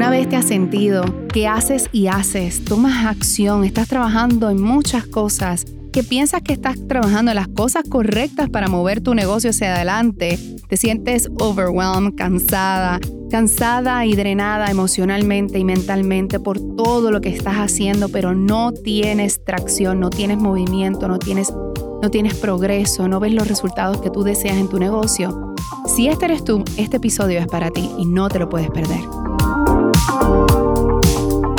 ¿Alguna vez te has sentido que haces y haces, tomas acción, estás trabajando en muchas cosas, que piensas que estás trabajando en las cosas correctas para mover tu negocio hacia adelante? Te sientes overwhelmed, cansada, cansada y drenada emocionalmente y mentalmente por todo lo que estás haciendo, pero no tienes tracción, no tienes movimiento, no tienes, no tienes progreso, no ves los resultados que tú deseas en tu negocio. Si este eres tú, este episodio es para ti y no te lo puedes perder.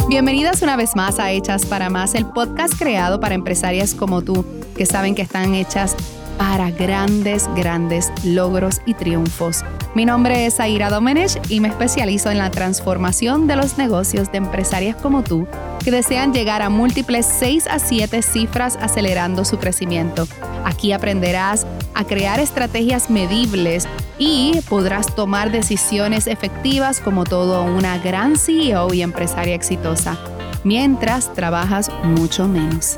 Bienvenidas una vez más a Hechas para Más, el podcast creado para empresarias como tú, que saben que están hechas para grandes, grandes logros y triunfos. Mi nombre es Aira Domenech y me especializo en la transformación de los negocios de empresarias como tú que desean llegar a múltiples 6 a 7 cifras acelerando su crecimiento. Aquí aprenderás a crear estrategias medibles y podrás tomar decisiones efectivas como todo una gran CEO y empresaria exitosa, mientras trabajas mucho menos.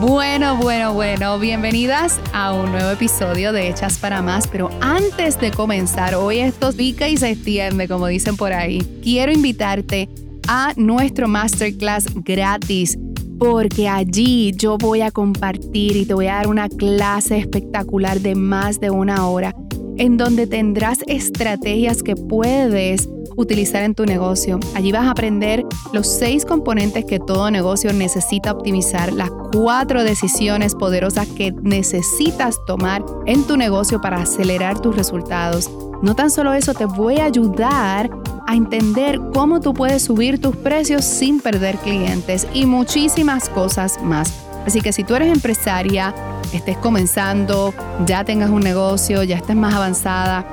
Bueno, bueno, bueno, bienvenidas a un nuevo episodio de Hechas para Más, pero antes de comenzar, hoy esto pica y se extiende, como dicen por ahí, quiero invitarte a nuestro masterclass gratis porque allí yo voy a compartir y te voy a dar una clase espectacular de más de una hora en donde tendrás estrategias que puedes utilizar en tu negocio. Allí vas a aprender los seis componentes que todo negocio necesita optimizar, las cuatro decisiones poderosas que necesitas tomar en tu negocio para acelerar tus resultados. No tan solo eso, te voy a ayudar a entender cómo tú puedes subir tus precios sin perder clientes y muchísimas cosas más. Así que si tú eres empresaria, estés comenzando, ya tengas un negocio, ya estés más avanzada,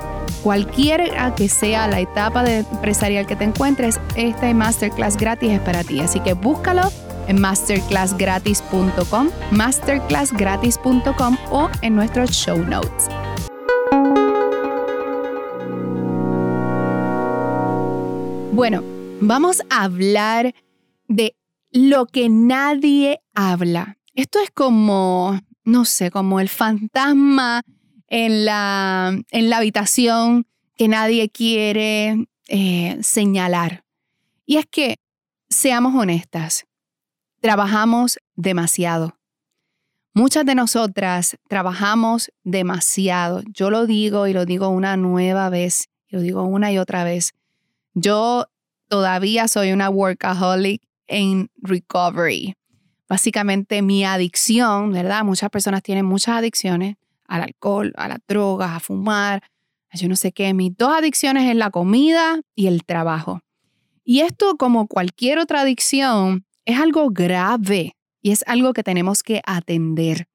cualquiera que sea la etapa de empresarial que te encuentres, este masterclass gratis es para ti. Así que búscalo en masterclassgratis.com, masterclassgratis.com o en nuestros show notes. Bueno, vamos a hablar de lo que nadie habla. Esto es como, no sé, como el fantasma en la, en la habitación que nadie quiere eh, señalar. Y es que, seamos honestas, trabajamos demasiado. Muchas de nosotras trabajamos demasiado. Yo lo digo y lo digo una nueva vez, lo digo una y otra vez. Yo todavía soy una workaholic en recovery. Básicamente mi adicción, ¿verdad? Muchas personas tienen muchas adicciones al alcohol, a las drogas, a fumar, yo no sé qué. Mis dos adicciones es la comida y el trabajo. Y esto, como cualquier otra adicción, es algo grave y es algo que tenemos que atender.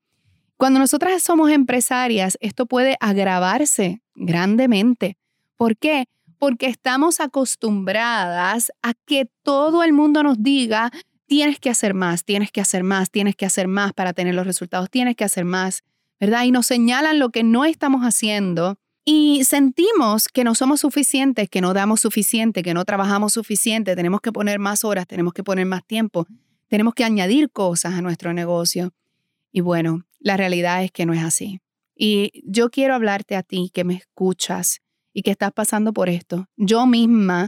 Cuando nosotras somos empresarias, esto puede agravarse grandemente. ¿Por qué? porque estamos acostumbradas a que todo el mundo nos diga, tienes que hacer más, tienes que hacer más, tienes que hacer más para tener los resultados, tienes que hacer más, ¿verdad? Y nos señalan lo que no estamos haciendo y sentimos que no somos suficientes, que no damos suficiente, que no trabajamos suficiente, tenemos que poner más horas, tenemos que poner más tiempo, tenemos que añadir cosas a nuestro negocio. Y bueno, la realidad es que no es así. Y yo quiero hablarte a ti que me escuchas y que estás pasando por esto. Yo misma,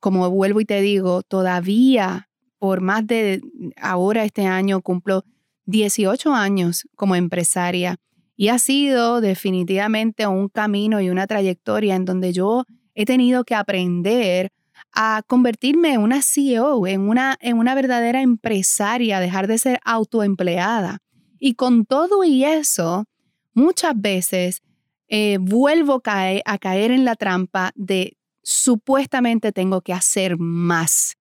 como vuelvo y te digo, todavía por más de ahora este año cumplo 18 años como empresaria y ha sido definitivamente un camino y una trayectoria en donde yo he tenido que aprender a convertirme en una CEO, en una, en una verdadera empresaria, dejar de ser autoempleada. Y con todo y eso, muchas veces eh, vuelvo a caer en la trampa de supuestamente tengo que hacer más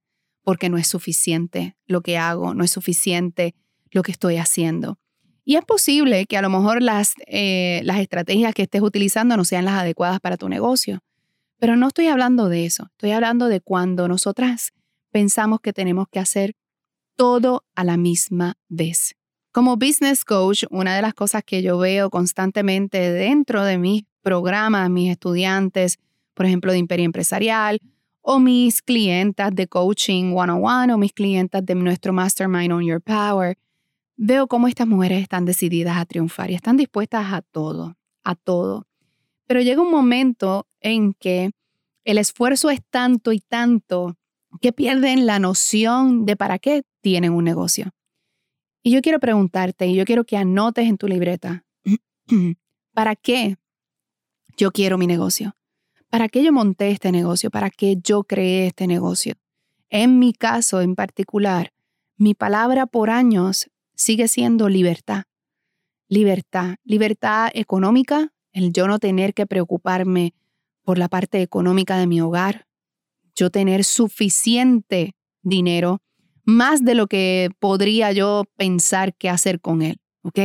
porque no es suficiente lo que hago, no es suficiente lo que estoy haciendo. Y es posible que a lo mejor las, eh, las estrategias que estés utilizando no sean las adecuadas para tu negocio, pero no estoy hablando de eso, estoy hablando de cuando nosotras pensamos que tenemos que hacer todo a la misma vez. Como business coach, una de las cosas que yo veo constantemente dentro de mis programas, mis estudiantes, por ejemplo, de Imperio Empresarial, o mis clientas de coaching one-on-one, o mis clientas de nuestro Mastermind on Your Power, veo cómo estas mujeres están decididas a triunfar y están dispuestas a todo, a todo. Pero llega un momento en que el esfuerzo es tanto y tanto que pierden la noción de para qué tienen un negocio. Y yo quiero preguntarte, y yo quiero que anotes en tu libreta, ¿para qué yo quiero mi negocio? ¿Para qué yo monté este negocio? ¿Para qué yo creé este negocio? En mi caso en particular, mi palabra por años sigue siendo libertad. Libertad, libertad económica, el yo no tener que preocuparme por la parte económica de mi hogar, yo tener suficiente dinero, más de lo que podría yo pensar qué hacer con él, ¿ok?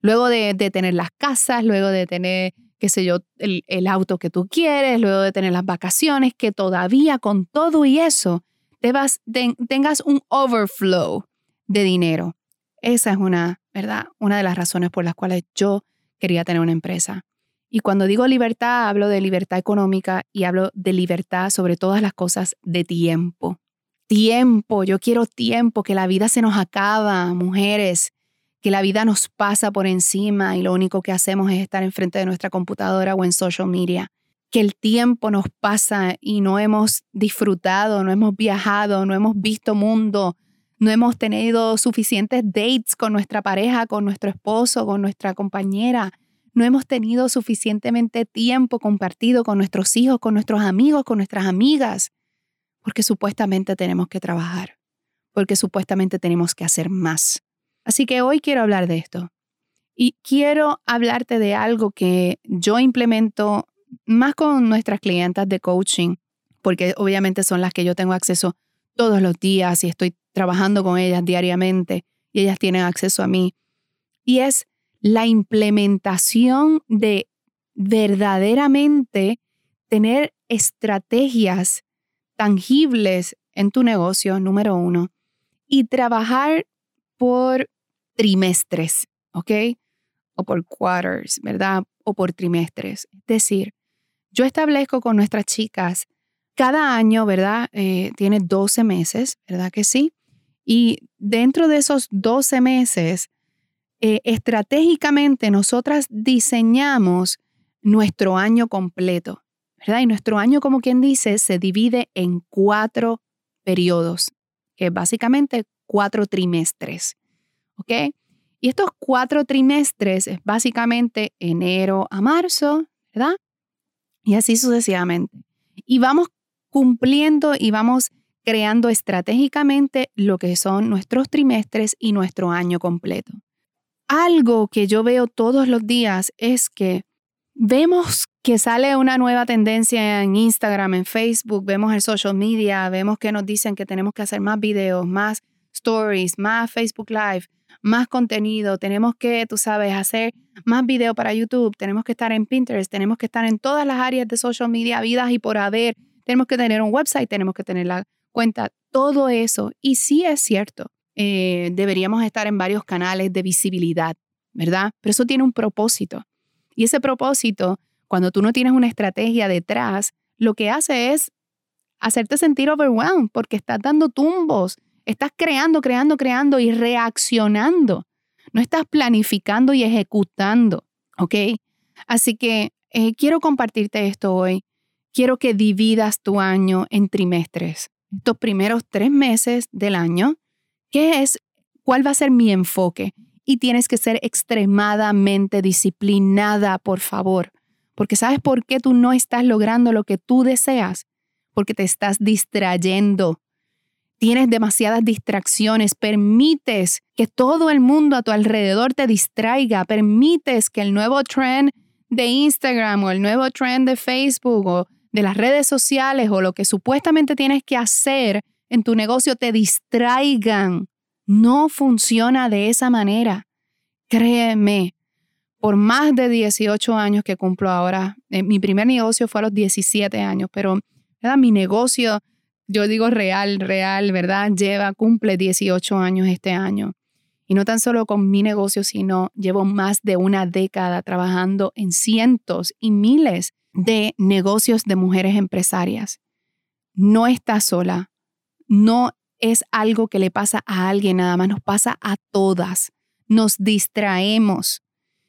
Luego de, tener las casas, luego de tener, qué sé yo, el, auto que tú quieres, luego de tener las vacaciones, que todavía con todo y eso te vas, tengas un overflow de dinero. Esa es una, ¿verdad? Una de las razones por las cuales yo quería tener una empresa. Y cuando digo libertad, hablo de libertad económica y hablo de libertad sobre todas las cosas de tiempo. Tiempo, yo quiero tiempo, que la vida se nos acaba, mujeres, que la vida nos pasa por encima y lo único que hacemos es estar enfrente de nuestra computadora o en social media. Que el tiempo nos pasa y no hemos disfrutado, no hemos viajado, no hemos visto mundo, no hemos tenido suficientes dates con nuestra pareja, con nuestro esposo, con nuestra compañera no hemos tenido suficientemente tiempo compartido con nuestros hijos, con nuestros amigos, con nuestras amigas, porque supuestamente tenemos que trabajar, porque supuestamente tenemos que hacer más. Así que hoy quiero hablar de esto y quiero hablarte de algo que yo implemento más con nuestras clientas de coaching, porque obviamente son las que yo tengo acceso todos los días y estoy trabajando con ellas diariamente y ellas tienen acceso a mí. Y es la implementación de verdaderamente tener estrategias tangibles en tu negocio, número uno, y trabajar por trimestres, ¿ok? O por quarters, ¿verdad? O por trimestres. Es decir, yo establezco con nuestras chicas cada año, ¿verdad? Eh, tiene 12 meses, ¿verdad que sí? Y dentro de esos 12 meses, eh, estratégicamente nosotras diseñamos nuestro año completo, ¿verdad? Y nuestro año, como quien dice, se divide en cuatro periodos, que es básicamente cuatro trimestres, ¿ok? Y estos cuatro trimestres es básicamente enero a marzo, ¿verdad? Y así sucesivamente. Y vamos cumpliendo y vamos creando estratégicamente lo que son nuestros trimestres y nuestro año completo algo que yo veo todos los días es que vemos que sale una nueva tendencia en Instagram, en Facebook, vemos en social media, vemos que nos dicen que tenemos que hacer más videos, más stories, más Facebook Live, más contenido, tenemos que, tú sabes, hacer más video para YouTube, tenemos que estar en Pinterest, tenemos que estar en todas las áreas de social media, vidas y por haber, tenemos que tener un website, tenemos que tener la cuenta, todo eso. Y sí es cierto, eh, deberíamos estar en varios canales de visibilidad, ¿verdad? Pero eso tiene un propósito. Y ese propósito, cuando tú no tienes una estrategia detrás, lo que hace es hacerte sentir overwhelmed porque estás dando tumbos, estás creando, creando, creando y reaccionando. No estás planificando y ejecutando, ¿ok? Así que eh, quiero compartirte esto hoy. Quiero que dividas tu año en trimestres. Estos primeros tres meses del año ¿Qué es? ¿Cuál va a ser mi enfoque? Y tienes que ser extremadamente disciplinada, por favor. Porque ¿sabes por qué tú no estás logrando lo que tú deseas? Porque te estás distrayendo. Tienes demasiadas distracciones, permites que todo el mundo a tu alrededor te distraiga, permites que el nuevo trend de Instagram o el nuevo trend de Facebook o de las redes sociales o lo que supuestamente tienes que hacer en tu negocio te distraigan. No funciona de esa manera. Créeme, por más de 18 años que cumplo ahora, eh, mi primer negocio fue a los 17 años, pero mi negocio, yo digo real, real, ¿verdad? Lleva, cumple 18 años este año. Y no tan solo con mi negocio, sino llevo más de una década trabajando en cientos y miles de negocios de mujeres empresarias. No estás sola, no es algo que le pasa a alguien nada más, nos pasa a todas. Nos distraemos.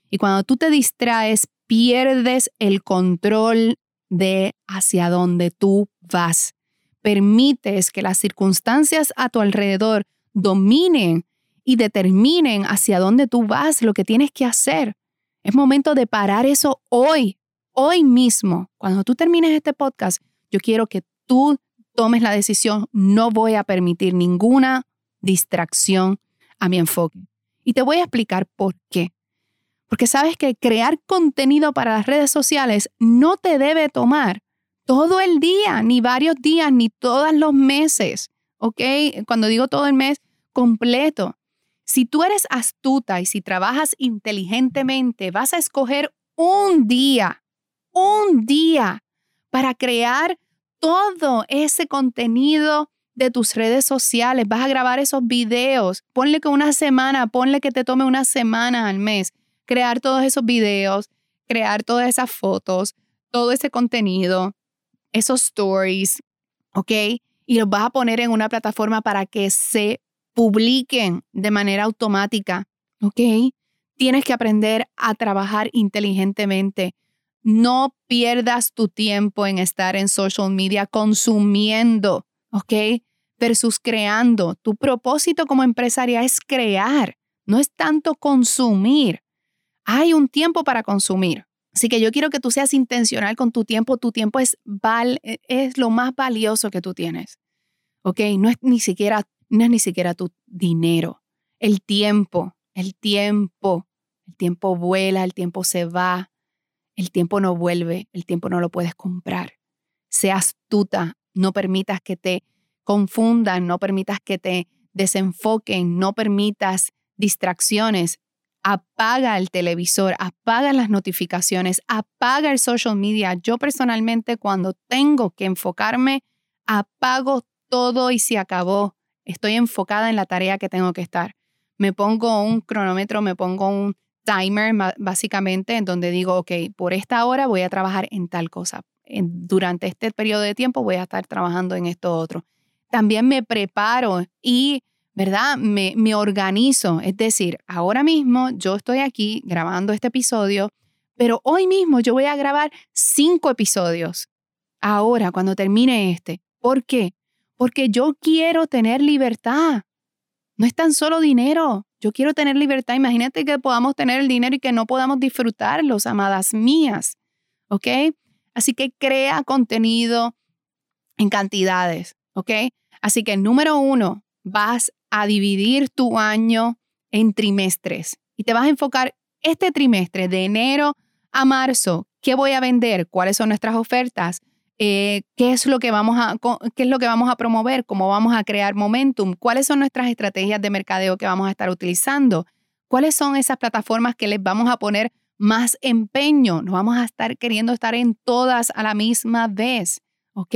Y cuando tú te distraes, pierdes el control de hacia dónde tú vas. Permites que las circunstancias a tu alrededor dominen y determinen hacia dónde tú vas, lo que tienes que hacer. Es momento de parar eso hoy, hoy mismo. Cuando tú termines este podcast, yo quiero que tú tomes la decisión, no voy a permitir ninguna distracción a mi enfoque. Y te voy a explicar por qué. Porque sabes que crear contenido para las redes sociales no te debe tomar todo el día, ni varios días, ni todos los meses. ¿Ok? Cuando digo todo el mes, completo. Si tú eres astuta y si trabajas inteligentemente, vas a escoger un día, un día para crear todo ese contenido de tus redes sociales, vas a grabar esos videos, ponle que una semana, ponle que te tome una semana al mes, crear todos esos videos, crear todas esas fotos, todo ese contenido, esos stories, ¿ok? Y los vas a poner en una plataforma para que se publiquen de manera automática, ¿ok? Tienes que aprender a trabajar inteligentemente. No pierdas tu tiempo en estar en social media consumiendo, ¿ok? Versus creando. Tu propósito como empresaria es crear, no es tanto consumir. Hay un tiempo para consumir. Así que yo quiero que tú seas intencional con tu tiempo. Tu tiempo es, val e, es lo más valioso que tú tienes. ¿Ok? No es ni siquiera, no es ni siquiera tu dinero. El tiempo, el tiempo. El tiempo vuela, el tiempo se va. El tiempo no vuelve, el tiempo no lo puedes comprar. Sea astuta, no permitas que te confundan, no permitas que te desenfoquen, no permitas distracciones. Apaga el televisor, apaga las notificaciones, apaga el social media. Yo personalmente cuando tengo que enfocarme, apago todo y se acabó. Estoy enfocada en la tarea que tengo que estar. Me pongo un cronómetro, me pongo un timer básicamente en donde digo, ok, por esta hora voy a trabajar en tal cosa. durante este periodo de tiempo voy a estar trabajando en esto otro. También me preparo y, ¿verdad? Me, me organizo. Es decir, ahora mismo yo estoy aquí grabando este episodio, pero hoy mismo yo voy a grabar cinco episodios. Ahora, cuando termine este. ¿Por qué? Porque yo quiero tener libertad. No es tan solo dinero. Yo quiero tener libertad. Imagínate que podamos tener el dinero y que no podamos disfrutarlos, amadas mías. ¿Ok? Así que crea contenido en cantidades. ¿Ok? Así que número uno, vas a dividir tu año en trimestres y te vas a enfocar este trimestre de enero a marzo. ¿Qué voy a vender? ¿Cuáles son nuestras ofertas? Eh, qué es lo que vamos a qué es lo que vamos a promover, cómo vamos a crear momentum, cuáles son nuestras estrategias de mercadeo que vamos a estar utilizando, cuáles son esas plataformas que les vamos a poner más empeño, nos vamos a estar queriendo estar en todas a la misma vez, ¿ok?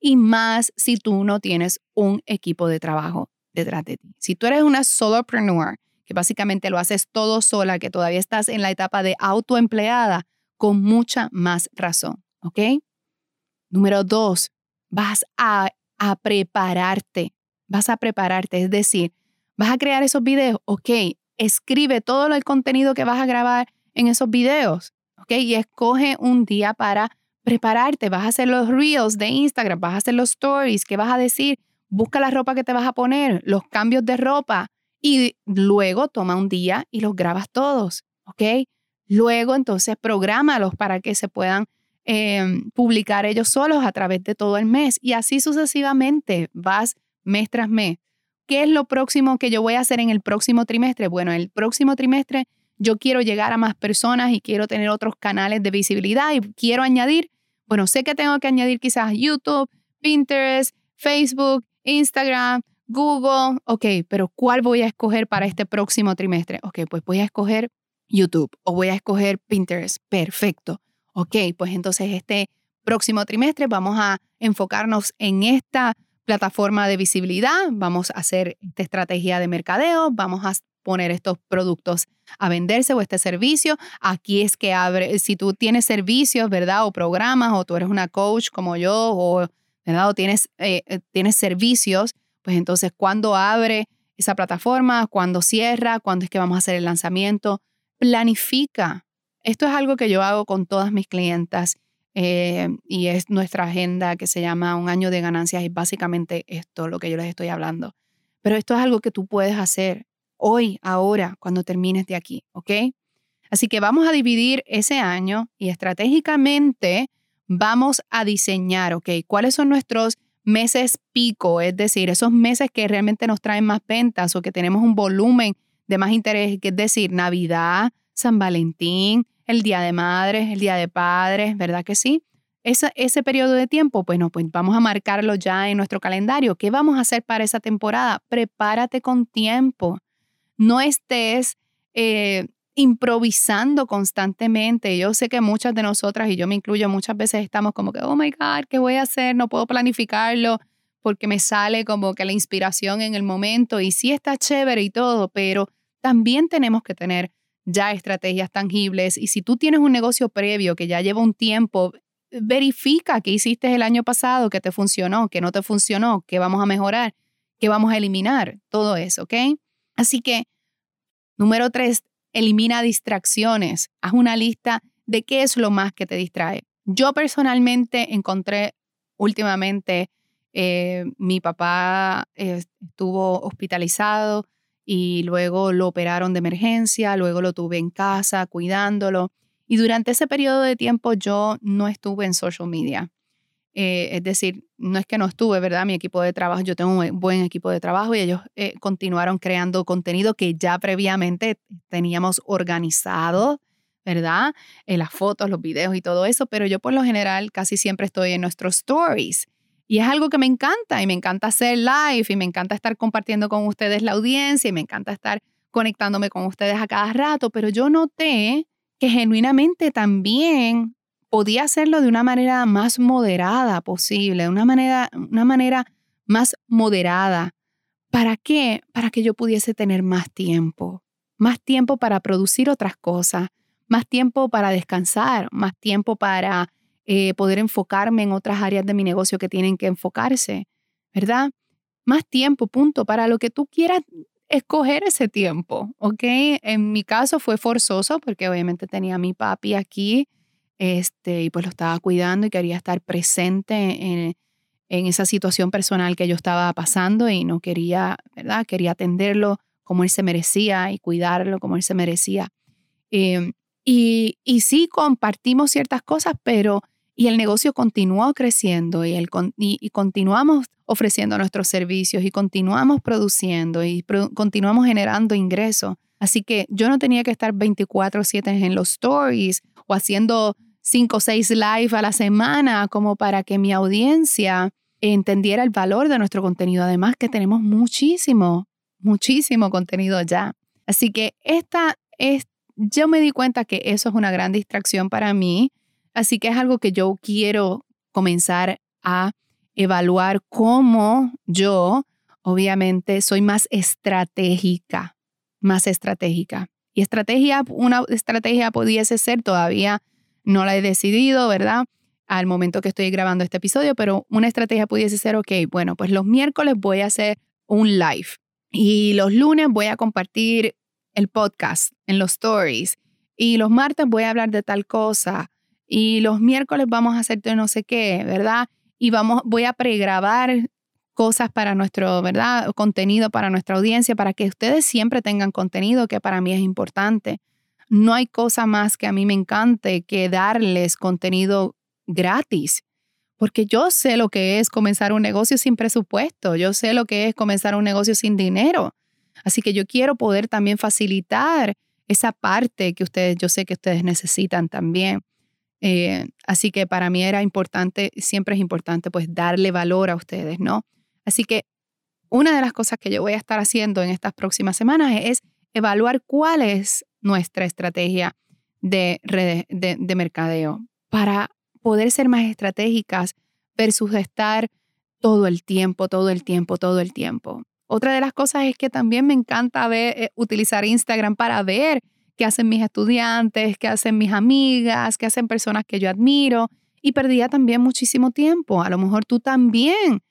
Y más si tú no tienes un equipo de trabajo detrás de ti. Si tú eres una solopreneur, que básicamente lo haces todo sola, que todavía estás en la etapa de autoempleada, con mucha más razón, ¿ok? Número dos, vas a, prepararte, vas a prepararte, es decir, vas a crear esos videos, ok, escribe todo el contenido que vas a grabar en esos videos, ok, y escoge un día para prepararte, vas a hacer los reels de Instagram, vas a hacer los stories, ¿qué vas a decir? Busca la ropa que te vas a poner, los cambios de ropa y luego toma un día y los grabas todos, ¿ok? Luego entonces prográmalos para que se puedan Em, publicar ellos solos a través de todo el mes y así sucesivamente vas mes tras mes. ¿Qué es lo próximo que yo voy a hacer en el próximo trimestre? Bueno, el próximo trimestre yo quiero llegar a más personas y quiero tener otros canales de visibilidad y quiero añadir, bueno, sé que tengo que añadir quizás YouTube, Pinterest, Facebook, Instagram, Google, ok, pero ¿cuál voy a escoger para este próximo trimestre? Ok, pues voy a escoger YouTube o voy a escoger Pinterest. Perfecto. Ok, pues entonces este próximo trimestre vamos a enfocarnos en esta plataforma de visibilidad, vamos a hacer esta estrategia de mercadeo, vamos a poner estos productos a venderse o este servicio. Aquí es que abre, si tú tienes servicios, ¿verdad? O programas, o tú eres una coach como yo, o, ¿verdad? O tienes, eh, eh, tienes servicios, pues entonces, ¿cuándo abre esa plataforma? ¿Cuándo cierra? ¿Cuándo es que vamos a hacer el lanzamiento? Planifica, esto es algo que yo hago con todas mis clientas. eh, y es nuestra agenda que se llama Un año de ganancias. Y básicamente esto, lo que yo les estoy hablando. Pero esto es algo que tú puedes hacer hoy, ahora, cuando termines de aquí, ¿ok? Así que vamos a dividir ese año y estratégicamente vamos a diseñar, ¿ok? ¿Cuáles son nuestros meses pico? Es decir, esos meses que realmente nos traen más ventas o que tenemos un volumen de más interés, que es decir, Navidad, San Valentín, el Día de Madres, el Día de Padres, ¿verdad que sí? Ese, ese periodo de tiempo, bueno, pues vamos a marcarlo ya en nuestro calendario. ¿Qué vamos a hacer para esa temporada? Prepárate con tiempo. No estés eh, improvisando constantemente. Yo sé que muchas de nosotras, y yo me incluyo, muchas veces estamos como que, oh my God, ¿qué voy a hacer? No puedo planificarlo porque me sale como que la inspiración en el momento y sí está chévere y todo, pero también tenemos que tener ya estrategias tangibles y si tú tienes un negocio previo que ya lleva un tiempo, verifica qué hiciste el año pasado, qué te funcionó, qué no te funcionó, qué vamos a mejorar, qué vamos a eliminar, todo eso, ¿ok? Así que, número tres, elimina distracciones. Haz una lista de qué es lo más que te distrae. Yo personalmente encontré últimamente, eh, mi papá estuvo hospitalizado y luego lo operaron de emergencia, luego lo tuve en casa cuidándolo. Y durante ese periodo de tiempo yo no estuve en social media. Eh, es decir, no es que no estuve, ¿verdad? Mi equipo de trabajo, yo tengo un buen equipo de trabajo y ellos eh, continuaron creando contenido que ya previamente teníamos organizado, ¿verdad? En las fotos, los videos y todo eso, pero yo por lo general casi siempre estoy en nuestros stories. Y es algo que me encanta y me encanta hacer live y me encanta estar compartiendo con ustedes la audiencia y me encanta estar conectándome con ustedes a cada rato, pero yo noté que genuinamente también podía hacerlo de una manera más moderada posible, de una manera, una manera más moderada. ¿Para qué? Para que yo pudiese tener más tiempo, más tiempo para producir otras cosas, más tiempo para descansar, más tiempo para eh, poder enfocarme en otras áreas de mi negocio que tienen que enfocarse, ¿verdad? Más tiempo, punto, para lo que tú quieras escoger ese tiempo, ¿ok? En mi caso fue forzoso porque obviamente tenía a mi papi aquí este, y pues lo estaba cuidando y quería estar presente en, esa situación personal que yo estaba pasando y no quería, ¿verdad? Quería atenderlo como él se merecía y cuidarlo como él se merecía. Em, y, y sí compartimos ciertas cosas, pero y el negocio continuó creciendo y, el, y, continuamos ofreciendo nuestros servicios y continuamos produciendo y continuamos generando ingresos. Así que yo no tenía que estar 24/7 en los stories o haciendo cinco o seis live a la semana como para que mi audiencia entendiera el valor de nuestro contenido. Además que tenemos muchísimo, muchísimo contenido ya. Así que esta es, yo me di cuenta que eso es una gran distracción para mí. Así que es algo que yo quiero comenzar a evaluar cómo yo, obviamente, soy más estratégica, más estratégica. Y estrategia, una estrategia pudiese ser todavía no la he decidido, ¿verdad? Al momento que estoy grabando este episodio, pero una estrategia pudiese ser, ok, bueno, pues los miércoles voy a hacer un live y los lunes voy a compartir el podcast en los stories y los martes voy a hablar de tal cosa y los miércoles vamos a hacer no sé qué, ¿verdad? Y vamos, voy a pregrabar cosas para nuestro, ¿verdad? Contenido para nuestra audiencia, para que ustedes siempre tengan contenido que para mí es importante. No hay cosa más que a mí me encante que darles contenido gratis, porque yo sé lo que es comenzar un negocio sin presupuesto, yo sé lo que es comenzar un negocio sin dinero. Así que yo quiero poder también facilitar esa parte que ustedes, yo sé que ustedes necesitan también. Eh, así que para mí era importante, siempre es importante pues darle valor a ustedes, ¿no? Así que una de las cosas que yo voy a estar haciendo en estas próximas semanas es evaluar cuál es nuestra estrategia de, de, mercadeo para poder ser más estratégicas versus estar todo el tiempo, todo el tiempo, todo el tiempo. Otra de las cosas es que también me encanta ver, eh, utilizar Instagram para ver qué hacen mis estudiantes, qué hacen mis amigas, qué hacen personas que yo admiro. Y perdía también muchísimo tiempo. A lo mejor tú también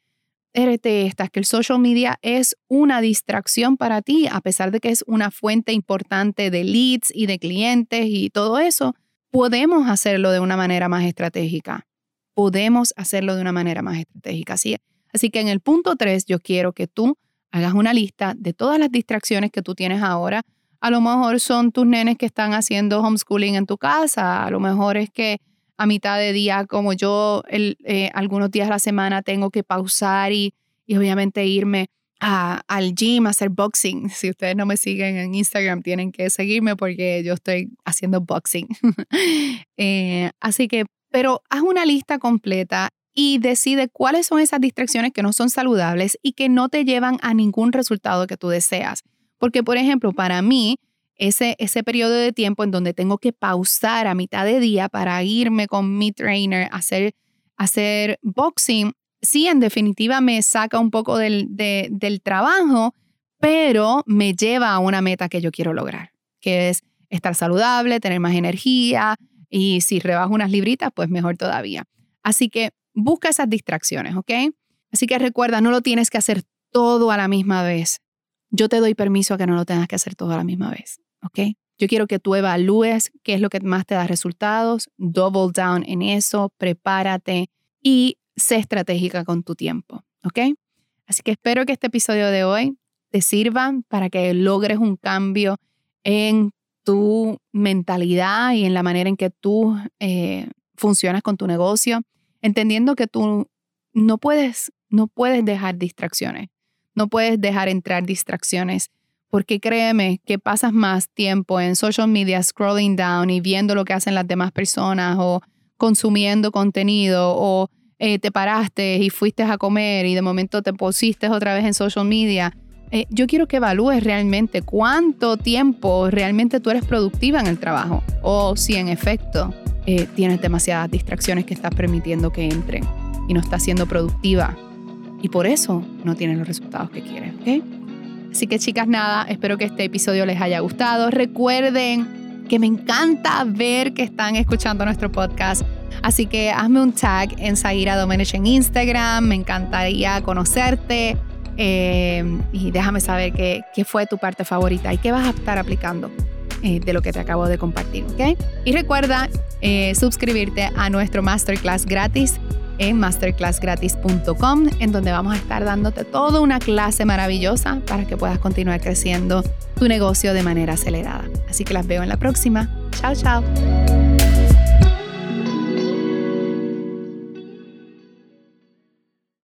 de estas, que el social media es una distracción para ti, a pesar de que es una fuente importante de leads y de clientes y todo eso, podemos hacerlo de una manera más estratégica. Podemos hacerlo de una manera más estratégica. Así, así que en el punto 3 yo quiero que tú hagas una lista de todas las distracciones que tú tienes ahora. A lo mejor son tus nenes que están haciendo homeschooling en tu casa, a lo mejor es que a mitad de día, como yo eh, algunos días a la semana tengo que pausar y, y obviamente irme al gym a hacer boxing. Si ustedes no me siguen en Instagram, tienen que seguirme porque yo estoy haciendo boxing. Eh, así que, pero haz una lista completa y decide cuáles son esas distracciones que no son saludables y que no te llevan a ningún resultado que tú deseas. Porque, por ejemplo, para mí, ese, ese periodo de tiempo en donde tengo que pausar a mitad de día para irme con mi trainer a hacer, a hacer boxing, sí, en definitiva me saca un poco del, del trabajo, pero me lleva a una meta que yo quiero lograr, que es estar saludable, tener más energía y si rebajo unas libritas, pues mejor todavía. Así que busca esas distracciones, ¿ok? Así que recuerda, no lo tienes que hacer todo a la misma vez. Yo te doy permiso a que no lo tengas que hacer todo a la misma vez, ¿ok? Yo quiero que tú evalúes qué es lo que más te da resultados, double down en eso, prepárate y sé estratégica con tu tiempo, ¿ok? Así que espero que este episodio de hoy te sirva para que logres un cambio en tu mentalidad y en la manera en que tú eh, funcionas con tu negocio, entendiendo que tú no puedes, no puedes dejar distracciones, no puedes dejar entrar distracciones, porque créeme que pasas más tiempo en social media scrolling down y viendo lo que hacen las demás personas o consumiendo contenido o eh, te paraste y fuiste a comer y de momento te pusiste otra vez en social media. Eh, yo quiero que evalúes realmente cuánto tiempo realmente tú eres productiva en el trabajo o si en efecto eh, tienes demasiadas distracciones que estás permitiendo que entren y no estás siendo productiva y por eso no tienes los resultados que quieres. Así que chicas, nada, espero que este episodio les haya gustado. Recuerden que me encanta ver que están escuchando nuestro podcast Así que hazme un tag en Zaira Domenech en Instagram. Me encantaría conocerte. Eh, y déjame saber qué, fue tu parte favorita y qué vas a estar aplicando eh, de lo que te acabo de compartir, ¿ok? Y recuerda eh, suscribirte a nuestro masterclass gratis en masterclassgratis.com, en donde vamos a estar dándote toda una clase maravillosa para que puedas continuar creciendo tu negocio de manera acelerada. Así que las veo en la próxima. Chao, chao.